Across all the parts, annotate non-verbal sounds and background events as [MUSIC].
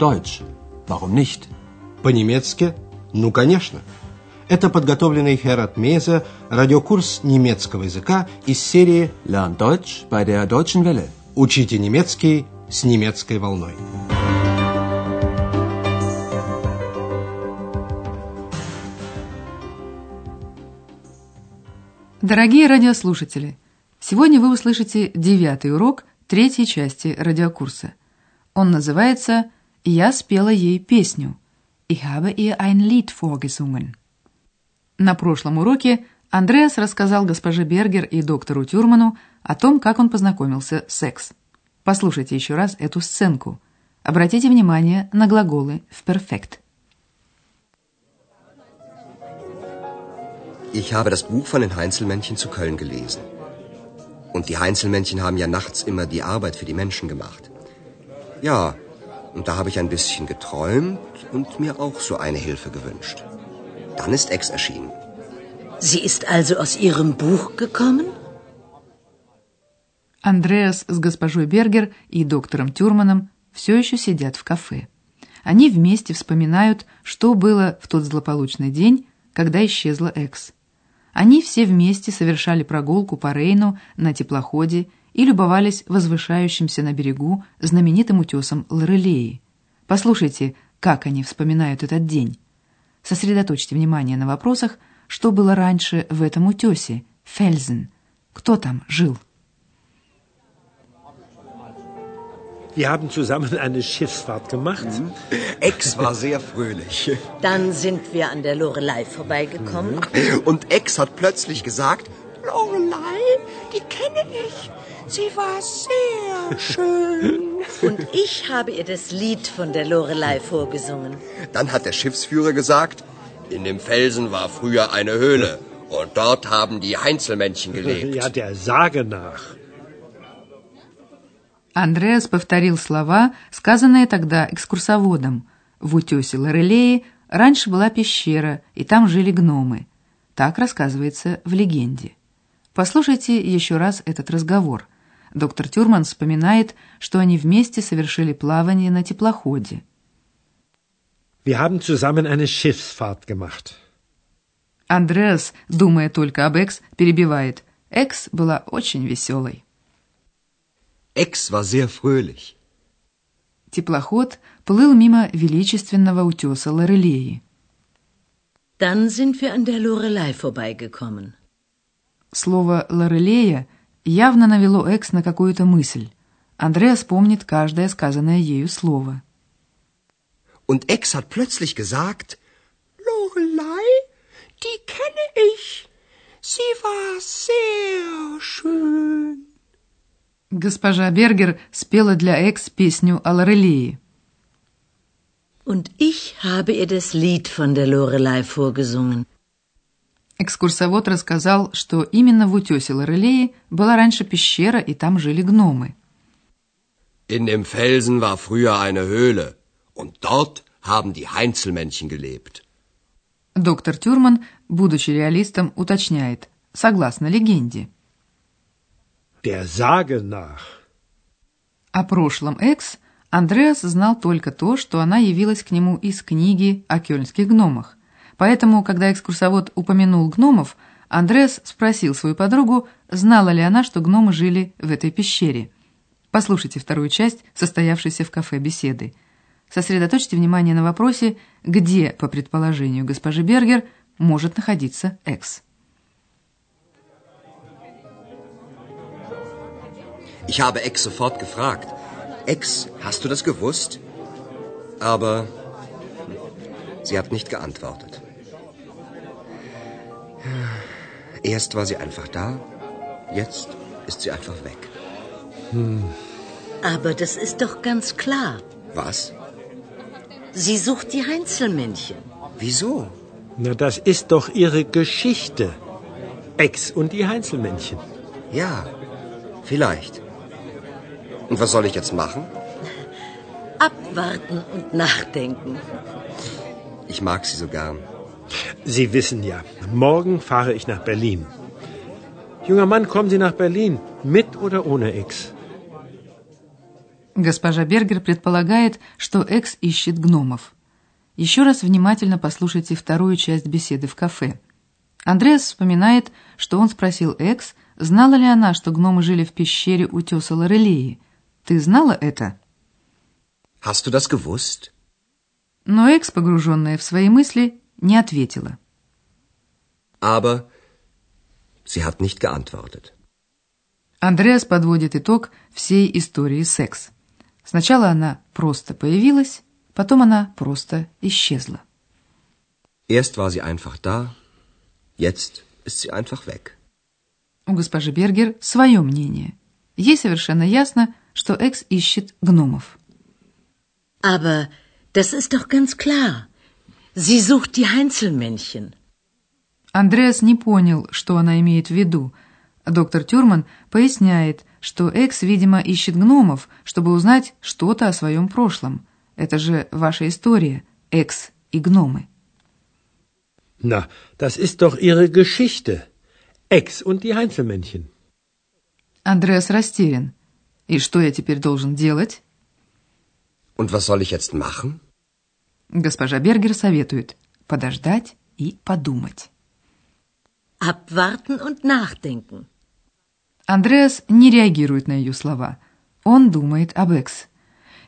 Deutsch. Warum nicht? По-немецки? Ну, конечно. Это подготовленный Херат Мейзе радиокурс немецкого языка из серии Lern Deutsch bei der Deutschen Welle. «Учите немецкий с немецкой волной». Дорогие радиослушатели, сегодня вы услышите девятый урок третьей части радиокурса. Он называется «Я спела ей песню» Ich habe ihr ein Lied vorgesungen. На прошлом уроке Андреас рассказал госпоже Бергер и доктору Тюрману о том, как он познакомился с секс. Послушайте еще раз эту сценку. Обратите внимание на глаголы в перфект. Ich habe das Buch von den Heinzelmännchen zu Köln gelesen. Und die Heinzelmännchen haben ja nachts immer die Arbeit für die Menschen gemacht. Ja, und da habe ich ein bisschen geträumt und mir auch so eine Hilfe gewünscht. Dann ist Ex erschienen. Sie ist also aus Ihrem Buch gekommen? Андреас с госпожой Бергер и доктором Тюрманом все еще сидят в кафе. Они вместе вспоминают, что было в тот злополучный день, когда исчезла Экс. Они все вместе совершали прогулку по Рейну на теплоходе и любовались возвышающимся на берегу знаменитым утесом Лорелеи. Послушайте, как они вспоминают этот день. Сосредоточьте внимание на вопросах, что было раньше в этом утесе, Фельзен. Кто там жил? Wir haben zusammen eine Schiffsfahrt gemacht. Mhm. Ex war sehr fröhlich. Dann sind wir an der Lorelei vorbeigekommen. Mhm. Und Ex hat plötzlich gesagt, Lorelei, die kenne ich. Sie war sehr schön. Und ich habe ihr das Lied von der Lorelei vorgesungen. Dann hat der Schiffsführer gesagt, in dem Felsen war früher eine Höhle. Und dort haben die Heinzelmännchen gelebt. Ja, der Sage nach. Андреас повторил слова, сказанные тогда экскурсоводом. В утесе Лорелеи раньше была пещера, и там жили гномы. Так рассказывается в легенде. Послушайте еще раз этот разговор. Доктор Тюрман вспоминает, что они вместе совершили плавание на теплоходе. Wir haben zusammen eine Schiffsfahrt gemacht. Андреас, думая только об Экс, перебивает. Экс была очень веселой. Экс war sehr fröhlich. Теплоход плыл мимо величественного утеса Лорелеи. Dann sind wir an der Lorelei vorbeigekommen. Слово «Лорелея» явно навело Экс на какую-то мысль. Андреас помнит каждое сказанное ею слово. Und Ex hat plötzlich gesagt, Lorelei, die kenne ich. Sie war sehr schön. Госпожа Бергер спела для Экс песню о Лорелее. Und ich habe ihr das Lied von der Lorelei vorgesungen. Экскурсовод рассказал, что именно в утесе Лорелеи была раньше пещера, и там жили гномы. In dem Felsen war früher eine Höhle, und dort haben die Heinzelmännchen gelebt. Доктор Тюрман, будучи реалистом, уточняет, согласно легенде. Der Sage nach. О прошлом Экс Андреас знал только то, что она явилась к нему из книги о кёльнских гномах. Поэтому, когда экскурсовод упомянул гномов, Андреас спросил свою подругу, знала ли она, что гномы жили в этой пещере. Послушайте вторую часть, состоявшейся в кафе беседы. Сосредоточьте внимание на вопросе, где, по предположению госпожи Бергер, может находиться Экс. Ich habe Ex sofort gefragt. Ex, hast du das gewusst? Aber sie hat nicht geantwortet. Erst war sie einfach da, jetzt ist sie einfach weg. Hm. Aber das ist doch ganz klar. Was? Sie sucht die Heinzelmännchen. Wieso? Na, das ist doch ihre Geschichte. Ex und die Heinzelmännchen. Ja, vielleicht. Und was soll ich jetzt machen? Abwarten und nachdenken. Ich mag sie so gern. Sie wissen ja, morgen fahre ich nach Berlin. Junger Mann, kommen Sie nach Berlin, mit oder ohne Ex? Госпожа Бергер предполагает, что Экс ищет гномов. Еще раз внимательно послушайте вторую часть беседы в кафе. Андреас вспоминает, что он спросил Экс, знала ли она, что гномы жили в пещере утеса Лорелеи. «Ты знала это?» Hast du das gewusst? Но Экс, погруженная в свои мысли, не ответила. Aber sie hat nicht geantwortet. Андреас подводит итог всей истории секс. Сначала она просто появилась, потом она просто исчезла. Erst war sie einfach da, jetzt ist sie einfach weg. У госпожи Бергер свое мнение. Ей совершенно ясно, что Экс ищет гномов. Aber das ist doch ganz klar. Sie sucht die Heinzelmännchen. Андреас не понял, что она имеет в виду. Доктор Тюрман поясняет, что Экс, видимо, ищет гномов, чтобы узнать что-то о своем прошлом. Это же ваша история, Экс и гномы. Na, das ist doch Ihre Geschichte. Ex und die Heinzelmännchen. Андреас растерян. И что я теперь должен делать? Und was soll ich jetzt machen? Госпожа Бергер советует подождать и подумать. Abwarten und nachdenken. Андреас не реагирует на ее слова. Он думает об Экс.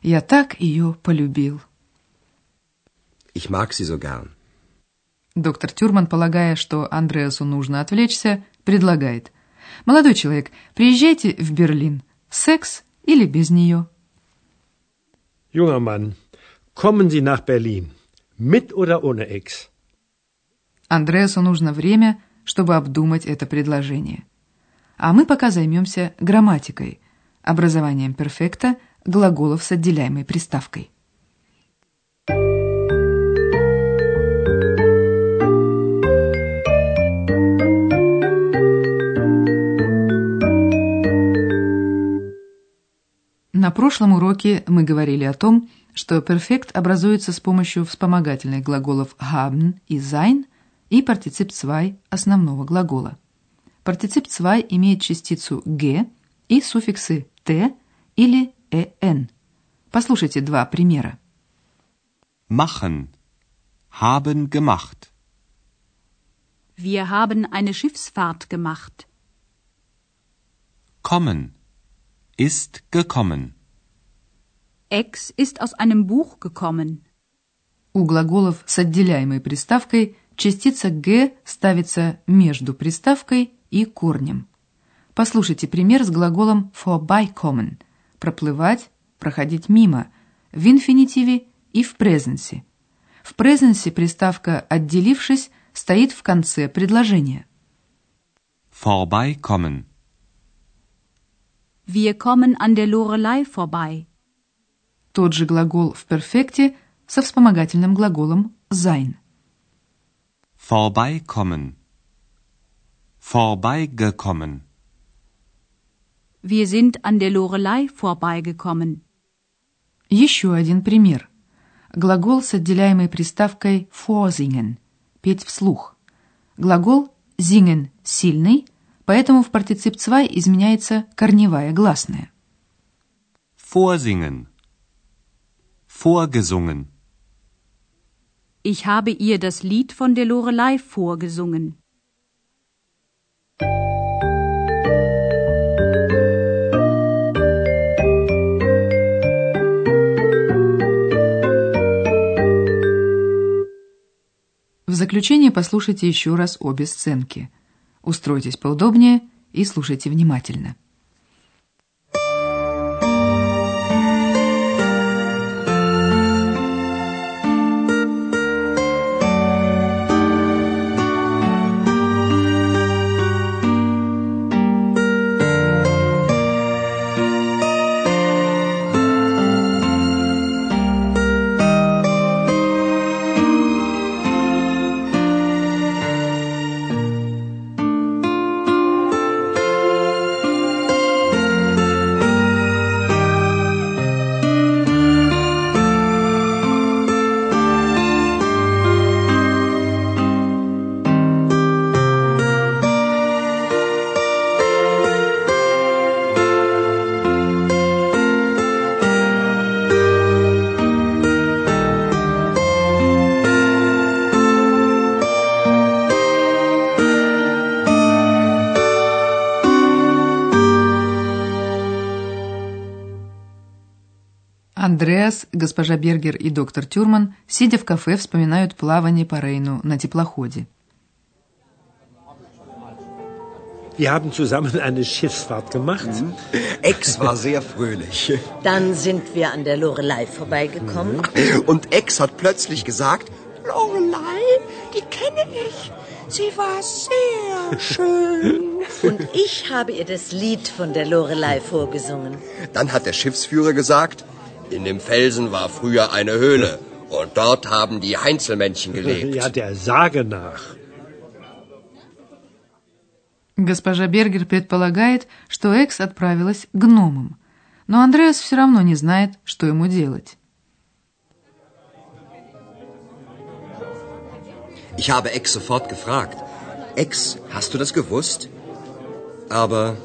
Я так ее полюбил. Ich mag sie so gern. Доктор Тюрман, полагая, что Андреасу нужно отвлечься, предлагает. «Молодой человек, приезжайте в Берлин. Секс или без нее?» Junger Mann, kommen Sie nach Berlin. Mit oder ohne Ex? Андреасу нужно время, чтобы обдумать это предложение. А мы пока займемся грамматикой, образованием перфекта глаголов с отделяемой приставкой. На прошлом уроке мы говорили о том, что перфект образуется с помощью вспомогательных глаголов haben и sein и партицип zwei основного глагола. Партицип zwei имеет частицу «г» и суффиксы «т» или «эн». Послушайте два примера. Machen. Haben gemacht. Wir haben eine Schiffsfahrt gemacht. Kommen. Ist gekommen. Ex ist aus einem Buch gekommen. У глаголов с отделяемой приставкой частица «г» ставится между приставкой и корнем. Послушайте пример с глаголом vorbeikommen – проплывать, проходить мимо, в инфинитиве и в презенсе. В презенсе приставка «отделившись» стоит в конце предложения. Vorbeikommen. Wir kommen an der Lorelei vorbei. Тот же глагол в перфекте со вспомогательным глаголом sein. Vorbeikommen. Vorbeigekommen. Wir sind an der Lorelei vorbeigekommen. Еще один пример. Глагол с отделяемой приставкой vorsingen – петь вслух. Глагол singen – сильный, поэтому в партицип zwei изменяется корневая гласная. Vorsingen. Vorgesungen. Ich habe ihr das Lied von der Lorelei vorgesungen. В заключение послушайте еще раз обе сценки. Устройтесь поудобнее и слушайте внимательно. Андреас, госпожа Бергер и доктор Тюрман, сидя в кафе, вспоминают плавание по Рейну на теплоходе. Wir haben zusammen eine Schiffsfahrt gemacht. Ex war sehr fröhlich. Dann sind wir an der Lorelei vorbeigekommen. Und Ex hat plötzlich gesagt, Lorelei, die kenne ich. Sie war sehr schön. [LAUGHS] Und ich habe ihr das Lied von der Lorelei vorgesungen. dann hat der Schiffsführer gesagt, in dem Felsen war früher eine Höhle. Und dort haben die Heinzelmännchen gelebt. [LAUGHS] Ja, der Sage nach. Госпожа Бергер предполагает, что Экс отправилась к гномам, но Андреас все равно не знает, что ему делать. Ich habe Ex sofort gefragt. Ex, hast du das gewusst? Aber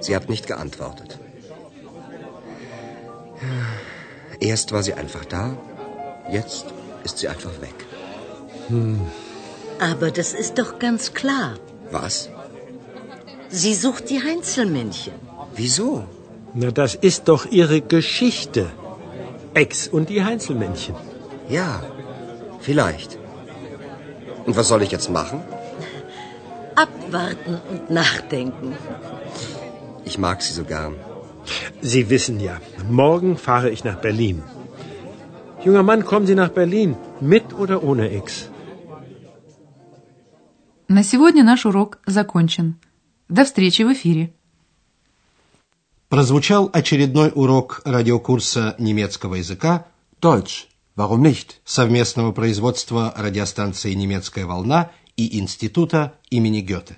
sie hat nicht geantwortet. Erst war sie einfach da, jetzt ist sie einfach weg. Aber das ist doch ganz klar. Was? Sie sucht die Heinzelmännchen. Wieso? Na, das ist doch ihre Geschichte. Ex und die Heinzelmännchen. Ja, vielleicht. Und was soll ich jetzt machen? Abwarten und nachdenken. Ich mag sie so gern. Sie wissen ja, morgen fahre ich nach Berlin. Junger Mann, kommen Sie nach Berlin, mit oder ohne Ex? На сегодня наш урок закончен. До встречи в эфире. Прозвучал очередной урок радиокурса немецкого языка Deutsch. Warum nicht? совместного производства радиостанции «Немецкая волна» и Института имени Гёте.